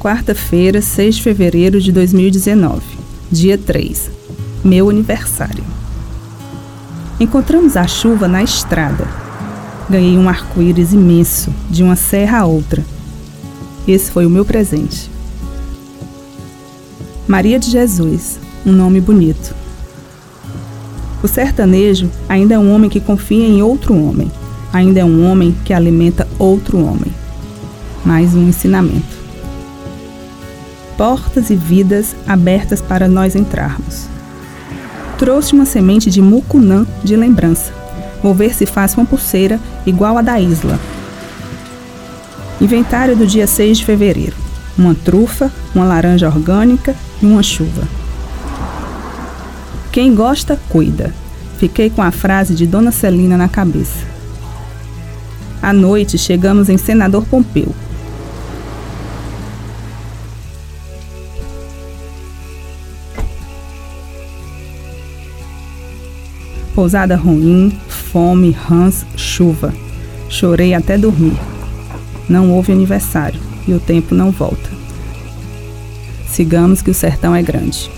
Quarta-feira, 6 de fevereiro de 2019, dia 3, meu aniversário. Encontramos a chuva na estrada. Ganhei um arco-íris imenso, de uma serra a outra. Esse foi o meu presente. Maria de Jesus, um nome bonito. O sertanejo ainda é um homem que confia em outro homem, ainda é um homem que alimenta outro homem. Mais um ensinamento. Portas e vidas abertas para nós entrarmos. Trouxe uma semente de mucunã de lembrança. Vou ver se faço uma pulseira igual a da Isla. Inventário do dia 6 de fevereiro. Uma trufa, uma laranja orgânica e uma chuva. Quem gosta, cuida. Fiquei com a frase de Dona Celina na cabeça. À noite, chegamos em Senador Pompeu. Pousada ruim, fome, rãs, chuva. Chorei até dormir. Não houve aniversário e o tempo não volta. Sigamos que o sertão é grande.